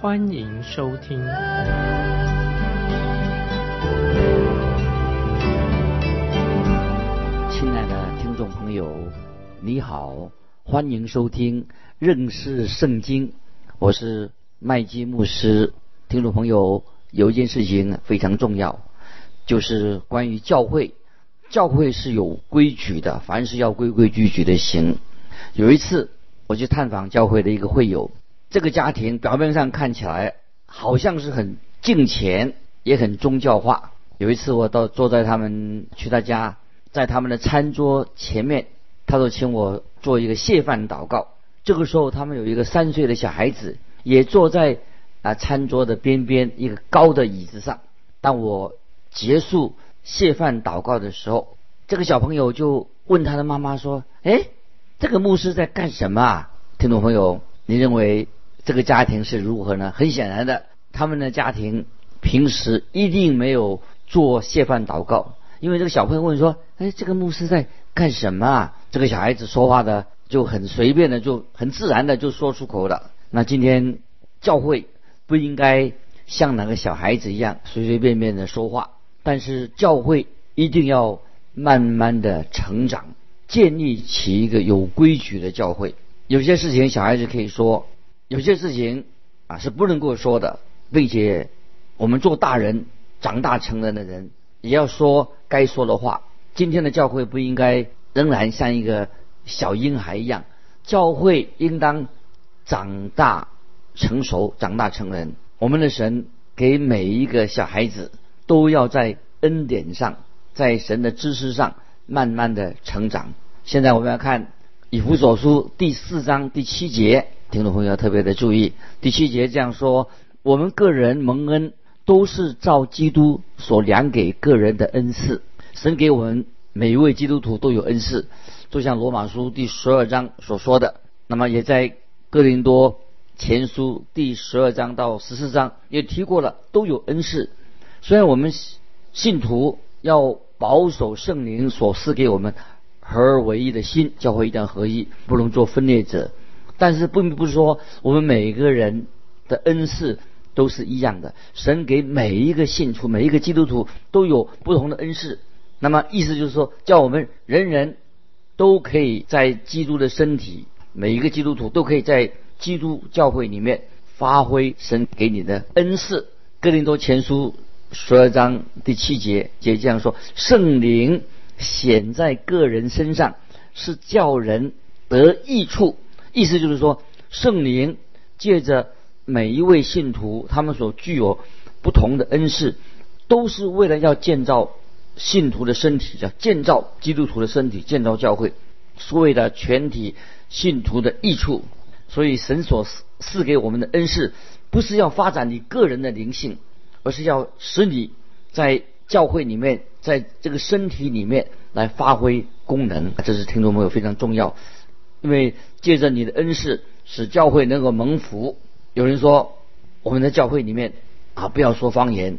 欢迎收听。亲爱的听众朋友，你好，欢迎收听认识圣经，我是麦基牧师。听众朋友，有一件事情非常重要，就是关于教会。教会是有规矩的，凡是要规规矩矩的行。有一次，我去探访教会的一个会友，这个家庭表面上看起来好像是很敬虔，也很宗教化。有一次，我到坐在他们去他家，在他们的餐桌前面，他就请我做一个谢饭祷告。这个时候，他们有一个三岁的小孩子，也坐在啊餐桌的边边一个高的椅子上。当我结束。谢饭祷告的时候，这个小朋友就问他的妈妈说：“哎，这个牧师在干什么啊？”听众朋友，你认为这个家庭是如何呢？很显然的，他们的家庭平时一定没有做谢饭祷告，因为这个小朋友问说：“哎，这个牧师在干什么啊？”这个小孩子说话的就很随便的，就很自然的就说出口了。那今天教会不应该像那个小孩子一样随随便便的说话。但是教会一定要慢慢的成长，建立起一个有规矩的教会。有些事情小孩子可以说，有些事情啊是不能够说的，并且我们做大人、长大成人的人也要说该说的话。今天的教会不应该仍然像一个小婴孩一样，教会应当长大成熟、长大成人。我们的神给每一个小孩子。都要在恩典上，在神的知识上慢慢的成长。现在我们要看以弗所书第四章第七节，听众朋友要特别的注意。第七节这样说：我们个人蒙恩，都是照基督所量给个人的恩赐。神给我们每一位基督徒都有恩赐，就像罗马书第十二章所说的。那么也在哥林多前书第十二章到十四章也提过了，都有恩赐。虽然我们信徒要保守圣灵所赐给我们合而为一的心，教会一定要合一，不能做分裂者。但是并不是说我们每个人的恩赐都是一样的。神给每一个信徒、每一个基督徒都有不同的恩赐。那么意思就是说，叫我们人人都可以在基督的身体，每一个基督徒都可以在基督教会里面发挥神给你的恩赐。哥林多前书。十二章第七节，节这样说：圣灵显在个人身上，是叫人得益处。意思就是说，圣灵借着每一位信徒，他们所具有不同的恩赐，都是为了要建造信徒的身体，叫建造基督徒的身体，建造教会，是为了全体信徒的益处。所以，神所赐给我们的恩赐，不是要发展你个人的灵性。而是要使你在教会里面，在这个身体里面来发挥功能，这是听众朋友非常重要。因为借着你的恩赐，使教会能够蒙福。有人说，我们在教会里面啊，不要说方言，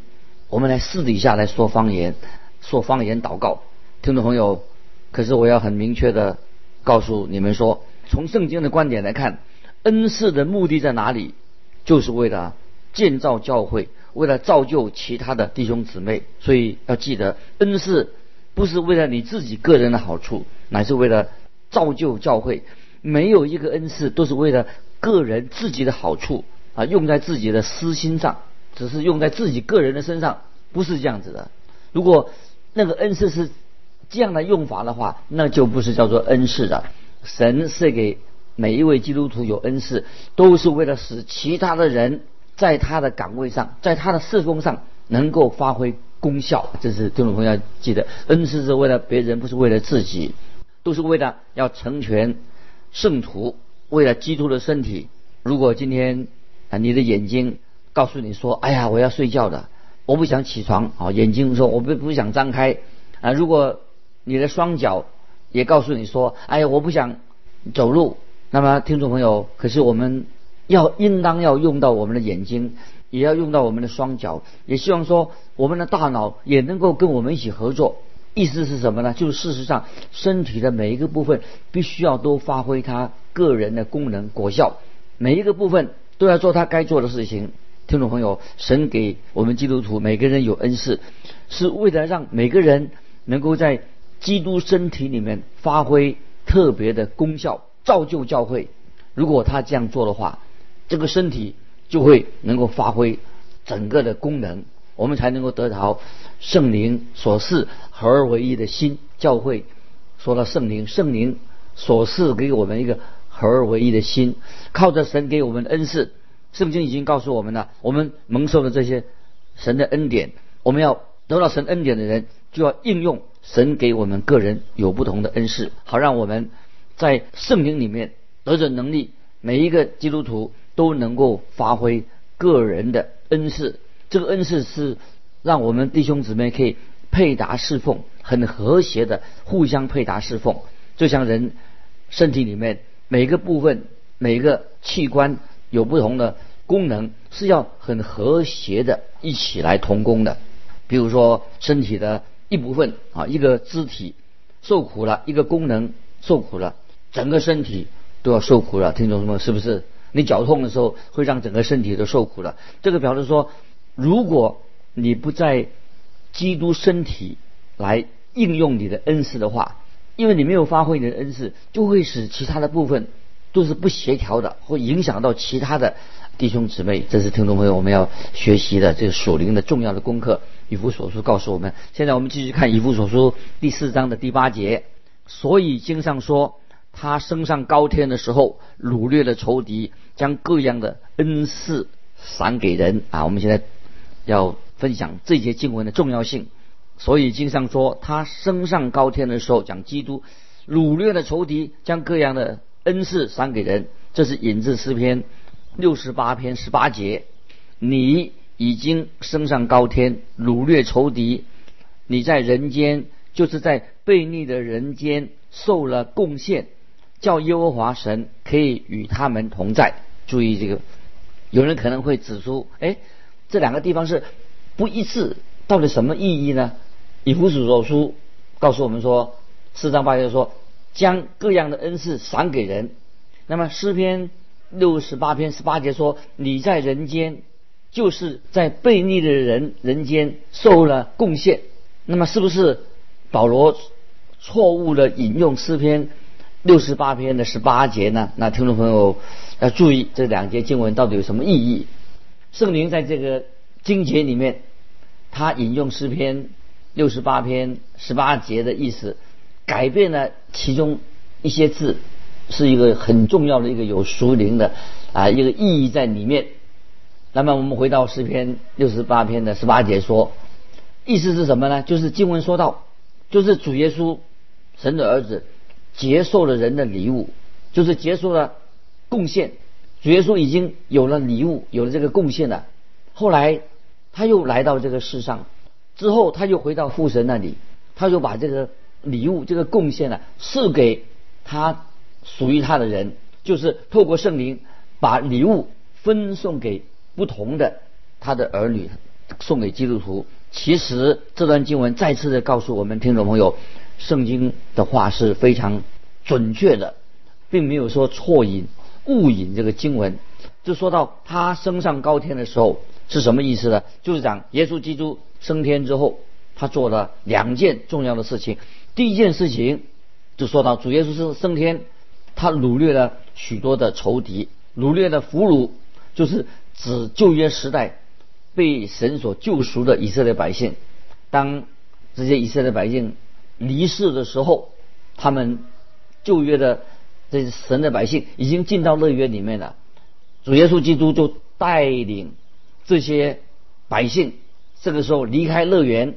我们来私底下来说方言，说方言祷告。听众朋友，可是我要很明确的告诉你们说，从圣经的观点来看，恩赐的目的在哪里？就是为了建造教会。为了造就其他的弟兄姊妹，所以要记得，恩赐不是为了你自己个人的好处，乃是为了造就教会。没有一个恩赐都是为了个人自己的好处啊，用在自己的私心上，只是用在自己个人的身上，不是这样子的。如果那个恩赐是这样的用法的话，那就不是叫做恩赐的。神赐给每一位基督徒有恩赐，都是为了使其他的人。在他的岗位上，在他的侍奉上能够发挥功效，这是听众朋友要记得。恩赐是为了别人，不是为了自己，都是为了要成全圣徒，为了基督的身体。如果今天啊你的眼睛告诉你说：“哎呀，我要睡觉的，我不想起床。”啊，眼睛说：“我不不想张开。”啊，如果你的双脚也告诉你说：“哎呀，我不想走路。”那么，听众朋友，可是我们要应当要用到我们的眼睛，也要用到我们的双脚，也希望说我们的大脑也能够跟我们一起合作。意思是什么呢？就是事实上，身体的每一个部分必须要都发挥它个人的功能果效，每一个部分都要做它该做的事情。听众朋友，神给我们基督徒每个人有恩赐，是为了让每个人能够在基督身体里面发挥特别的功效，造就教会。如果他这样做的话，这个身体就会能够发挥整个的功能，我们才能够得到圣灵所赐合而为一的心。教会说到圣灵，圣灵所赐给我们一个合而为一的心，靠着神给我们的恩赐。圣经已经告诉我们了，我们蒙受了这些神的恩典，我们要得到神恩典的人，就要应用神给我们个人有不同的恩赐，好让我们在圣灵里面得着能力。每一个基督徒都能够发挥个人的恩赐，这个恩赐是让我们弟兄姊妹可以配搭侍奉，很和谐的互相配搭侍奉，就像人身体里面每个部分、每个器官。有不同的功能，是要很和谐的一起来同工的。比如说，身体的一部分啊，一个肢体受苦了，一个功能受苦了，整个身体都要受苦了。听懂什么？是不是？你脚痛的时候，会让整个身体都受苦了。这个表示说，如果你不在基督身体来应用你的恩赐的话，因为你没有发挥你的恩赐，就会使其他的部分。都是不协调的，会影响到其他的弟兄姊妹。这是听众朋友我们要学习的这个属灵的重要的功课。以弗所书告诉我们，现在我们继续看以弗所书第四章的第八节。所以经上说，他升上高天的时候，掳掠了仇敌，将各样的恩赐赏给人啊。我们现在要分享这节经文的重要性。所以经上说，他升上高天的时候，讲基督掳掠了仇敌，将各样的。恩赐赏给人，这是引自诗篇六十八篇十八节。你已经升上高天，掳掠仇敌；你在人间，就是在悖逆的人间受了贡献，叫耶和华神可以与他们同在。注意这个，有人可能会指出，哎，这两个地方是不一致，到底什么意义呢？以弗所书告诉我们说，四章八节说。将各样的恩赐赏给人。那么诗篇六十八篇十八节说：“你在人间，就是在悖逆的人人间受了贡献。”那么是不是保罗错误的引用诗篇六十八篇的十八节呢？那听众朋友要注意这两节经文到底有什么意义？圣灵在这个经节里面，他引用诗篇六十八篇十八节的意思。改变了其中一些字，是一个很重要的一个有属灵的啊一个意义在里面。那么我们回到诗篇六十八篇的十八节说，意思是什么呢？就是经文说到，就是主耶稣神的儿子接受了人的礼物，就是接受了贡献。主耶稣已经有了礼物，有了这个贡献了。后来他又来到这个世上，之后他又回到父神那里，他就把这个。礼物这个贡献呢，赐给他属于他的人，就是透过圣灵把礼物分送给不同的他的儿女，送给基督徒。其实这段经文再次的告诉我们听众朋友，圣经的话是非常准确的，并没有说错引、误引这个经文。就说到他升上高天的时候是什么意思呢？就是讲耶稣基督升天之后，他做了两件重要的事情。第一件事情就说到主耶稣是升天，他掳掠了许多的仇敌，掳掠的俘虏就是指旧约时代被神所救赎的以色列百姓。当这些以色列百姓离世的时候，他们旧约的这神的百姓已经进到乐园里面了。主耶稣基督就带领这些百姓，这个时候离开乐园。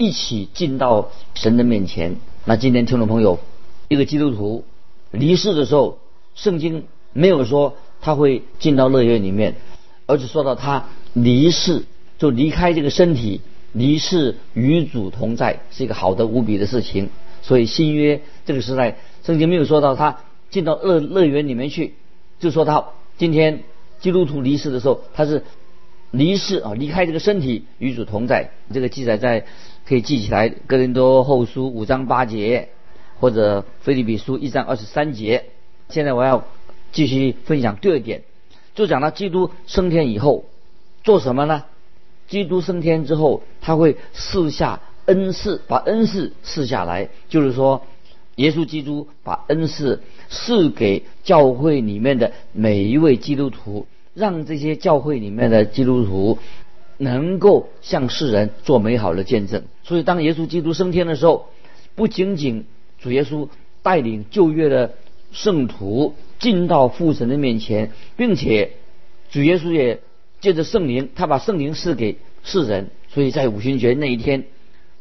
一起进到神的面前。那今天听众朋友，一个基督徒离世的时候，圣经没有说他会进到乐园里面，而是说到他离世，就离开这个身体，离世与主同在，是一个好的无比的事情。所以新约这个时代，圣经没有说到他进到乐乐园里面去，就说他今天基督徒离世的时候，他是离世啊，离开这个身体与主同在。这个记载在可以记起来，哥林多后书五章八节，或者菲利比书一章二十三节。现在我要继续分享第二点，就讲到基督升天以后做什么呢？基督升天之后，他会赐下恩赐，把恩赐赐下来，就是说，耶稣基督把恩赐赐给教会里面的每一位基督徒，让这些教会里面的基督徒能够向世人做美好的见证。所以，当耶稣基督升天的时候，不仅仅主耶稣带领旧约的。圣徒进到父神的面前，并且主耶稣也借着圣灵，他把圣灵赐给世人，所以在五旬节那一天，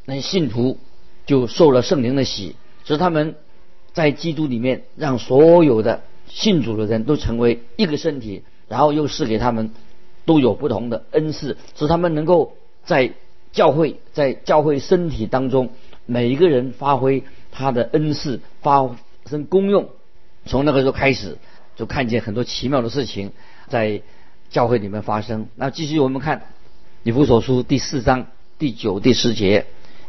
那信徒就受了圣灵的洗，使他们在基督里面，让所有的信主的人都成为一个身体，然后又赐给他们都有不同的恩赐，使他们能够在教会，在教会身体当中，每一个人发挥他的恩赐，发生功用。从那个时候开始，就看见很多奇妙的事情在教会里面发生。那继续我们看《以弗所书》第四章第九、第十节：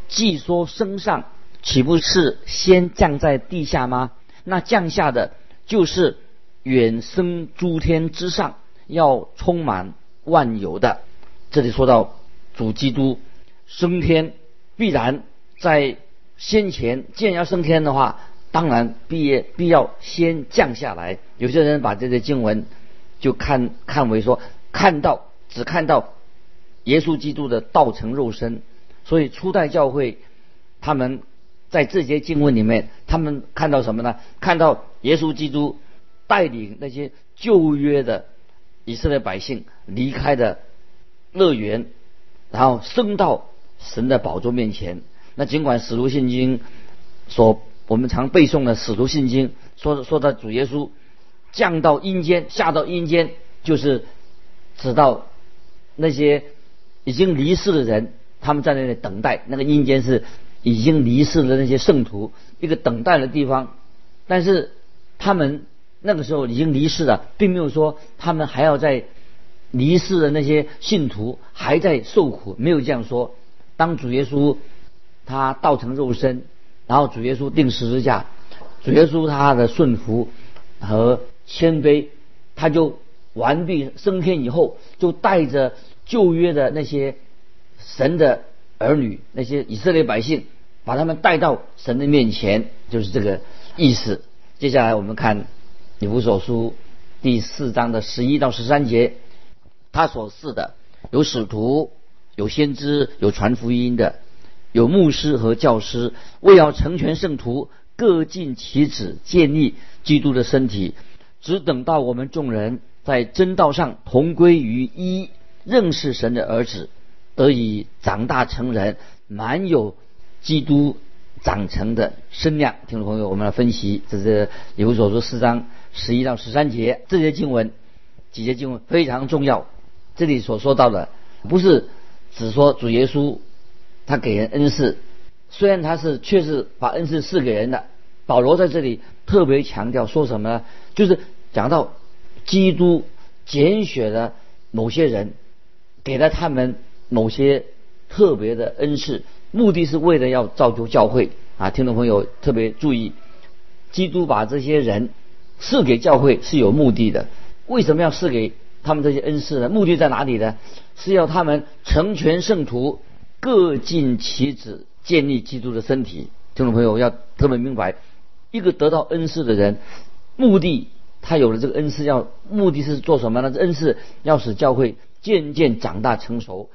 既说升上，岂不是先降在地下吗？那降下的，就是远升诸天之上，要充满万有的。这里说到主基督升天，必然在先前，既然要升天的话。当然，必业必要先降下来。有些人把这些经文就看看为说，看到只看到耶稣基督的道成肉身。所以初代教会他们在这些经文里面，他们看到什么呢？看到耶稣基督带领那些旧约的以色列百姓离开的乐园，然后升到神的宝座面前。那尽管使徒信经所我们常背诵的《使徒信经》，说说到主耶稣降到阴间，下到阴间，就是指到那些已经离世的人，他们在那里等待。那个阴间是已经离世的那些圣徒一个等待的地方。但是他们那个时候已经离世了，并没有说他们还要在离世的那些信徒还在受苦，没有这样说。当主耶稣他道成肉身。然后主耶稣定十字架，主耶稣他的顺服和谦卑，他就完毕升天以后，就带着旧约的那些神的儿女，那些以色列百姓，把他们带到神的面前，就是这个意思。接下来我们看以弗所书第四章的十一到十三节，他所示的有使徒，有先知，有传福音的。有牧师和教师，为要成全圣徒，各尽其职，建立基督的身体。只等到我们众人在真道上同归于一，认识神的儿子，得以长大成人，满有基督长成的身量。听众朋友，我们来分析，这是以弗所书四章十一到十三节这些经文，几节经文非常重要。这里所说到的，不是只说主耶稣。他给人恩赐，虽然他是确实把恩赐赐给人的。保罗在这里特别强调说什么呢？就是讲到基督拣选了某些人，给了他们某些特别的恩赐，目的是为了要造就教会啊！听众朋友特别注意，基督把这些人赐给教会是有目的的。为什么要赐给他们这些恩赐呢？目的在哪里呢？是要他们成全圣徒。各尽其职，建立基督的身体。听众朋友要特别明白，一个得到恩赐的人，目的他有了这个恩赐，要目的是做什么呢？这恩赐要使教会渐渐长大成熟，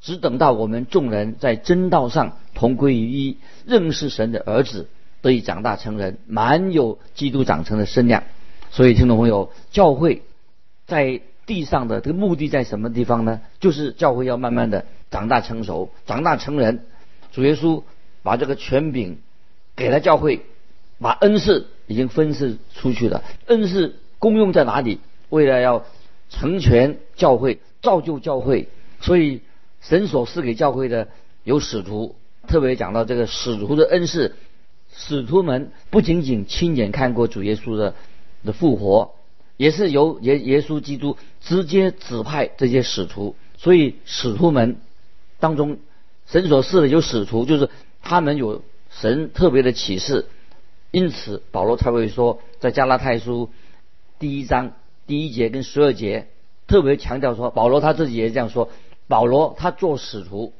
只等到我们众人在真道上同归于一，认识神的儿子，得以长大成人，满有基督长成的身量。所以，听众朋友，教会在地上的这个目的在什么地方呢？就是教会要慢慢的。长大成熟，长大成人，主耶稣把这个权柄给了教会，把恩赐已经分赐出去了。恩赐功用在哪里？为了要成全教会、造就教会。所以神所赐给教会的有使徒，特别讲到这个使徒的恩赐。使徒们不仅仅亲眼看过主耶稣的的复活，也是由耶耶稣基督直接指派这些使徒。所以使徒们当中，神所赐的有使徒，就是他们有神特别的启示。因此保罗才会说，在加拉太书第一章第一节跟十二节，特别强调说，保罗他自己也这样说：保罗他做使徒，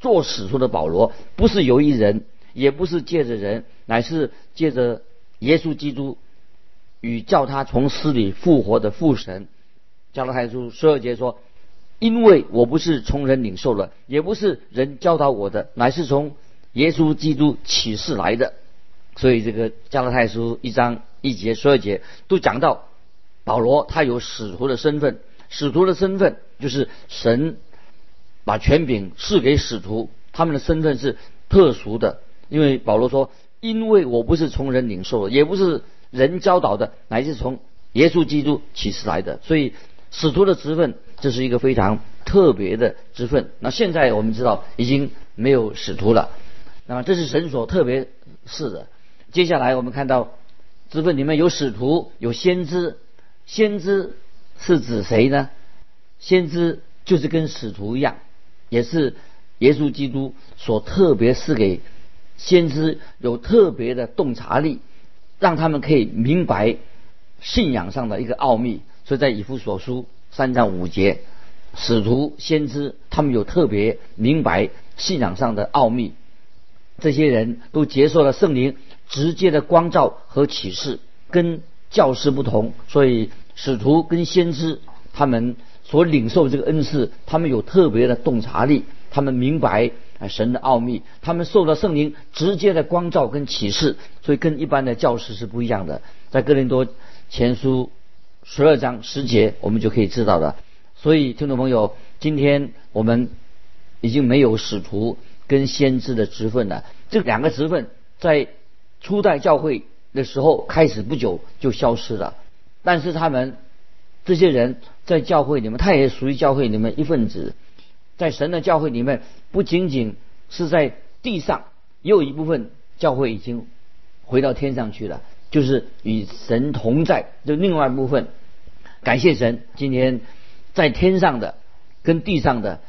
做使徒的保罗不是由一人。也不是借着人，乃是借着耶稣基督与叫他从死里复活的父神。加拉太书十二节说：“因为我不是从人领受了，也不是人教导我的，乃是从耶稣基督启示来的。”所以这个加拉太书一章一节十二节都讲到保罗他有使徒的身份，使徒的身份就是神把权柄赐给使徒，他们的身份是特殊的。因为保罗说：“因为我不是从人领受的，也不是人教导的，乃是从耶稣基督启示来的。所以使徒的职分，这是一个非常特别的职分。那现在我们知道已经没有使徒了，那么这是神所特别是的。接下来我们看到职分里面有使徒，有先知。先知是指谁呢？先知就是跟使徒一样，也是耶稣基督所特别赐给。”先知有特别的洞察力，让他们可以明白信仰上的一个奥秘。所以在以弗所书三章五节，使徒先知他们有特别明白信仰上的奥秘。这些人都接受了圣灵直接的光照和启示，跟教师不同。所以使徒跟先知他们所领受这个恩赐，他们有特别的洞察力，他们明白。神的奥秘，他们受到圣灵直接的光照跟启示，所以跟一般的教师是不一样的。在哥林多前书十二章十节，我们就可以知道了。所以，听众朋友，今天我们已经没有使徒跟先知的职分了。这两个职分在初代教会的时候开始不久就消失了，但是他们这些人在教会里面，他也属于教会里面一份子。在神的教会里面，不仅仅是在地上，也有一部分教会已经回到天上去了，就是与神同在。就另外一部分，感谢神，今天在天上的跟地上的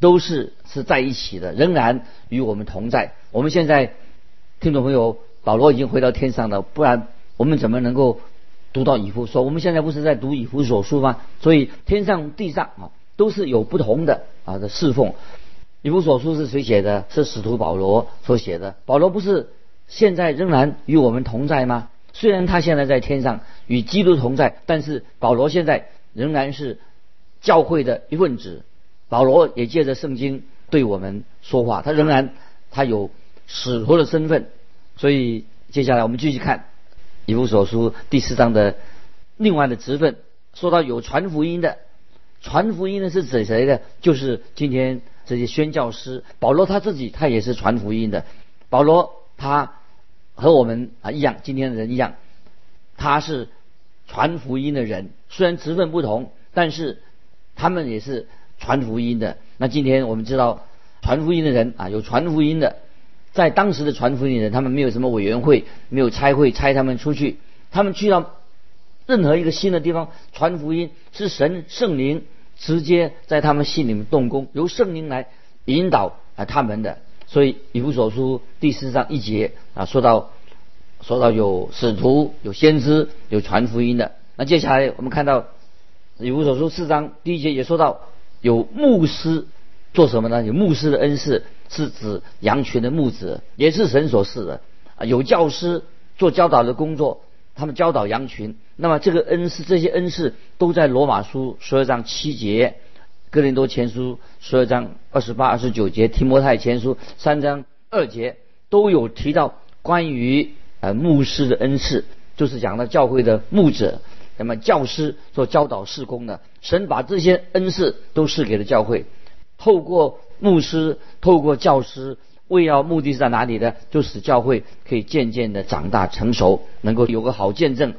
都是是在一起的，仍然与我们同在。我们现在听众朋友，保罗已经回到天上了，不然我们怎么能够读到以弗所？我们现在不是在读以弗所书吗？所以天上地上啊。都是有不同的啊的侍奉。以弗所书是谁写的？是使徒保罗所写的。保罗不是现在仍然与我们同在吗？虽然他现在在天上与基督同在，但是保罗现在仍然是教会的一份子。保罗也借着圣经对我们说话，他仍然他有使徒的身份。所以接下来我们继续看以弗所书第四章的另外的职分，说到有传福音的。传福音的是指谁的？就是今天这些宣教师。保罗他自己，他也是传福音的。保罗他和我们啊一样，今天的人一样，他是传福音的人。虽然职分不同，但是他们也是传福音的。那今天我们知道，传福音的人啊，有传福音的，在当时的传福音人，他们没有什么委员会，没有差会差他们出去，他们去到。任何一个新的地方传福音，是神圣灵直接在他们心里面动工，由圣灵来引导啊他们的。所以以弗所书第四章一节啊，说到说到有使徒、有先知、有传福音的。那接下来我们看到以弗所书四章第一节也说到有牧师做什么呢？有牧师的恩赐是指羊群的牧者，也是神所赐的啊。有教师做教导的工作。他们教导羊群，那么这个恩赐，这些恩赐都在罗马书十二章七节，哥林多前书十二章二十八、二十九节，提摩太前书三章二节都有提到关于呃牧师的恩赐，就是讲到教会的牧者，那么教师做教导事工的，神把这些恩赐都赐给了教会，透过牧师，透过教师。为要目的是在哪里呢？就使教会可以渐渐的长大成熟，能够有个好见证。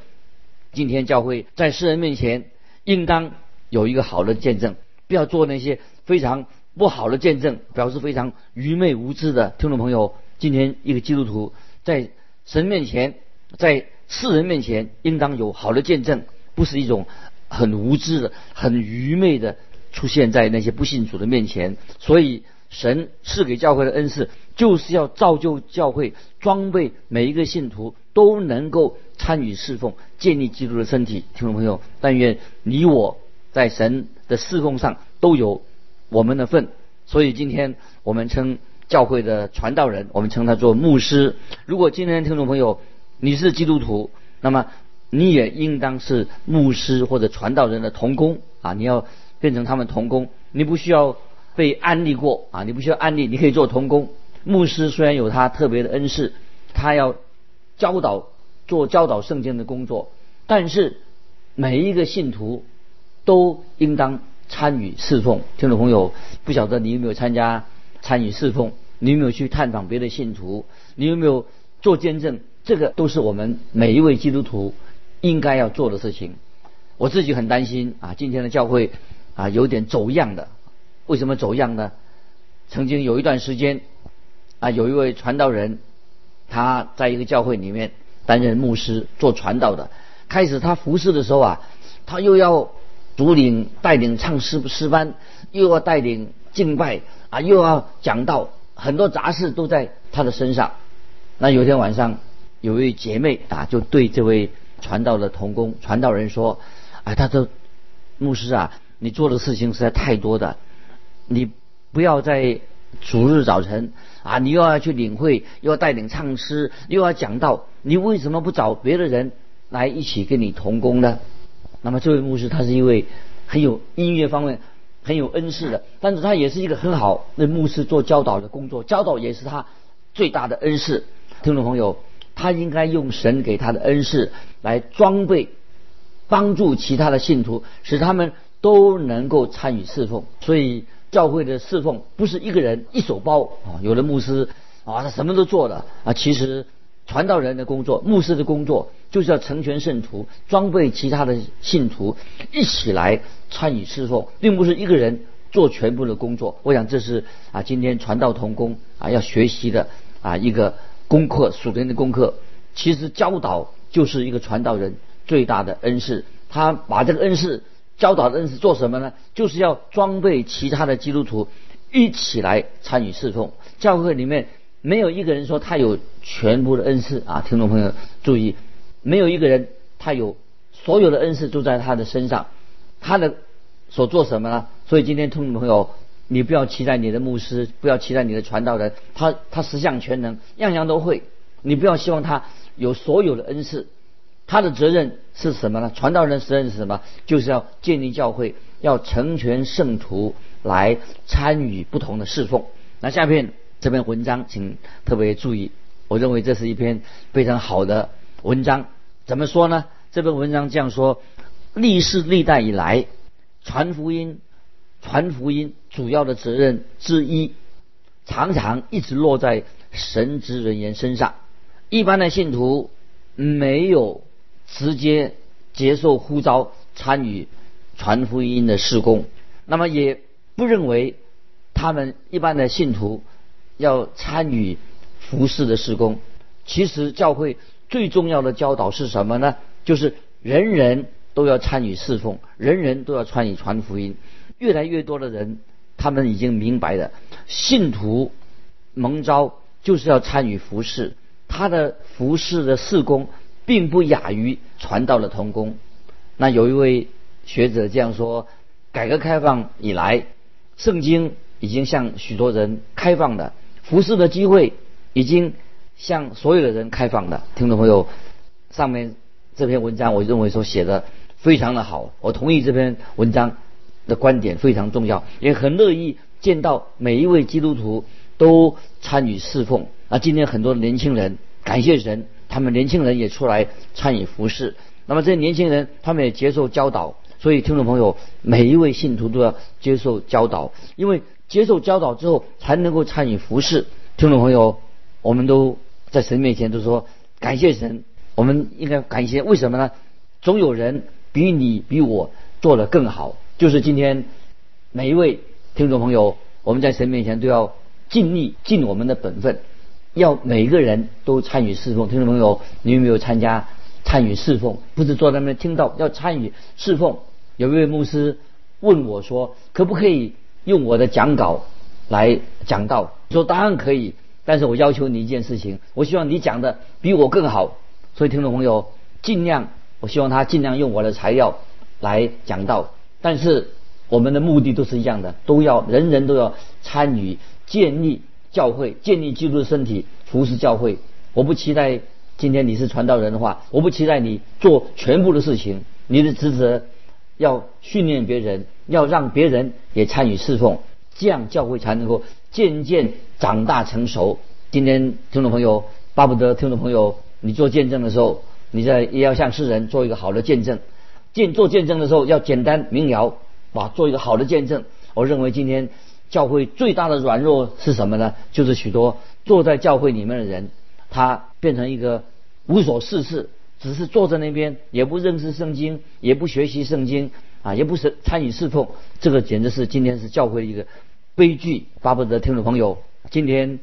今天教会在世人面前，应当有一个好的见证，不要做那些非常不好的见证，表示非常愚昧无知的听众朋友。今天一个基督徒在神面前，在世人面前，应当有好的见证，不是一种很无知的、很愚昧的出现在那些不信主的面前。所以，神赐给教会的恩赐，就是要造就教会，装备每一个信徒都能够参与侍奉，建立基督的身体。听众朋友，但愿你我在神的侍奉上都有我们的份。所以，今天我们称。教会的传道人，我们称他做牧师。如果今天听众朋友你是基督徒，那么你也应当是牧师或者传道人的同工啊！你要变成他们童工，你不需要被安利过啊！你不需要安利，你可以做童工。牧师虽然有他特别的恩赐，他要教导做教导圣经的工作，但是每一个信徒都应当参与侍奉。听众朋友，不晓得你有没有参加？参与侍奉，你有没有去探访别的信徒？你有没有做见证？这个都是我们每一位基督徒应该要做的事情。我自己很担心啊，今天的教会啊有点走样的。为什么走样呢？曾经有一段时间啊，有一位传道人，他在一个教会里面担任牧师做传道的。开始他服侍的时候啊，他又要主领带领唱诗诗班，又要带领敬拜。啊，又要讲道很多杂事都在他的身上。那有天晚上，有一位姐妹啊，就对这位传道的童工、传道人说：“啊，他说牧师啊，你做的事情实在太多的，你不要在主日早晨啊，你又要去领会，又要带领唱诗，又要讲道，你为什么不找别的人来一起跟你同工呢？”那么这位牧师他是一位很有音乐方面。很有恩赐的，但是他也是一个很好的牧师做教导的工作，教导也是他最大的恩赐。听众朋友，他应该用神给他的恩赐来装备、帮助其他的信徒，使他们都能够参与侍奉。所以教会的侍奉不是一个人一手包啊，有的牧师啊，他什么都做了啊，其实。传道人的工作，牧师的工作，就是要成全圣徒，装备其他的信徒，一起来参与侍奉，并不是一个人做全部的工作。我想这是啊，今天传道同工啊要学习的啊一个功课，属灵的功课。其实教导就是一个传道人最大的恩赐。他把这个恩赐教导的恩赐做什么呢？就是要装备其他的基督徒一起来参与侍奉。教会里面。没有一个人说他有全部的恩赐啊！听众朋友注意，没有一个人他有所有的恩赐都在他的身上。他的所做什么呢？所以今天听众朋友，你不要期待你的牧师，不要期待你的传道人，他他十项全能，样样都会。你不要希望他有所有的恩赐。他的责任是什么呢？传道人责任是什么？就是要建立教会，要成全圣徒，来参与不同的侍奉。那下面。这篇文章，请特别注意。我认为这是一篇非常好的文章。怎么说呢？这篇文章这样说：历世历代以来，传福音、传福音主要的责任之一，常常一直落在神职人员身上。一般的信徒没有直接接受呼召参与传福音的事工，那么也不认为他们一般的信徒。要参与服侍的施工，其实教会最重要的教导是什么呢？就是人人都要参与侍奉，人人都要参与传福音。越来越多的人，他们已经明白了，信徒蒙召就是要参与服侍，他的服侍的事工并不亚于传道的同工。那有一位学者这样说：改革开放以来，圣经已经向许多人开放的。服侍的机会已经向所有的人开放了。听众朋友，上面这篇文章，我认为说写的非常的好，我同意这篇文章的观点非常重要，也很乐意见到每一位基督徒都参与侍奉。啊，今天很多年轻人，感谢神，他们年轻人也出来参与服侍。那么这些年轻人，他们也接受教导。所以，听众朋友，每一位信徒都要接受教导，因为。接受教导之后，才能够参与服侍。听众朋友，我们都在神面前都说感谢神。我们应该感谢，为什么呢？总有人比你比我做得更好，就是今天每一位听众朋友，我们在神面前都要尽力尽我们的本分，要每个人都参与侍奉。听众朋友，你有没有参加参与侍奉？不是坐在那边听到，要参与侍奉。有一位牧师问我说：“可不可以用我的讲稿来讲道？”说：“当然可以，但是我要求你一件事情，我希望你讲的比我更好。”所以听众朋友，尽量，我希望他尽量用我的材料来讲道。但是我们的目的都是一样的，都要人人都要参与建立教会，建立基督的身体，服侍教会。我不期待今天你是传道人的话，我不期待你做全部的事情。你的职责要训练别人，要让别人也参与侍奉，这样教会才能够渐渐长大成熟。今天听众朋友，巴不得听众朋友，你做见证的时候，你在也要向世人做一个好的见证。见做见证的时候要简单明了，哇，做一个好的见证。我认为今天教会最大的软弱是什么呢？就是许多坐在教会里面的人，他变成一个无所事事，只是坐在那边，也不认识圣经，也不学习圣经，啊，也不是参与侍奉。这个简直是今天是教会一个悲剧。巴不得听众朋友，今天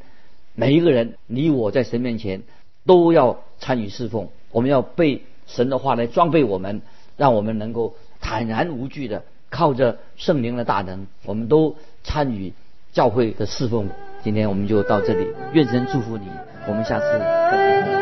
每一个人，你我在神面前都要参与侍奉，我们要被神的话来装备我们。让我们能够坦然无惧的靠着圣灵的大能，我们都参与教会的侍奉。今天我们就到这里，愿神祝福你，我们下次再见。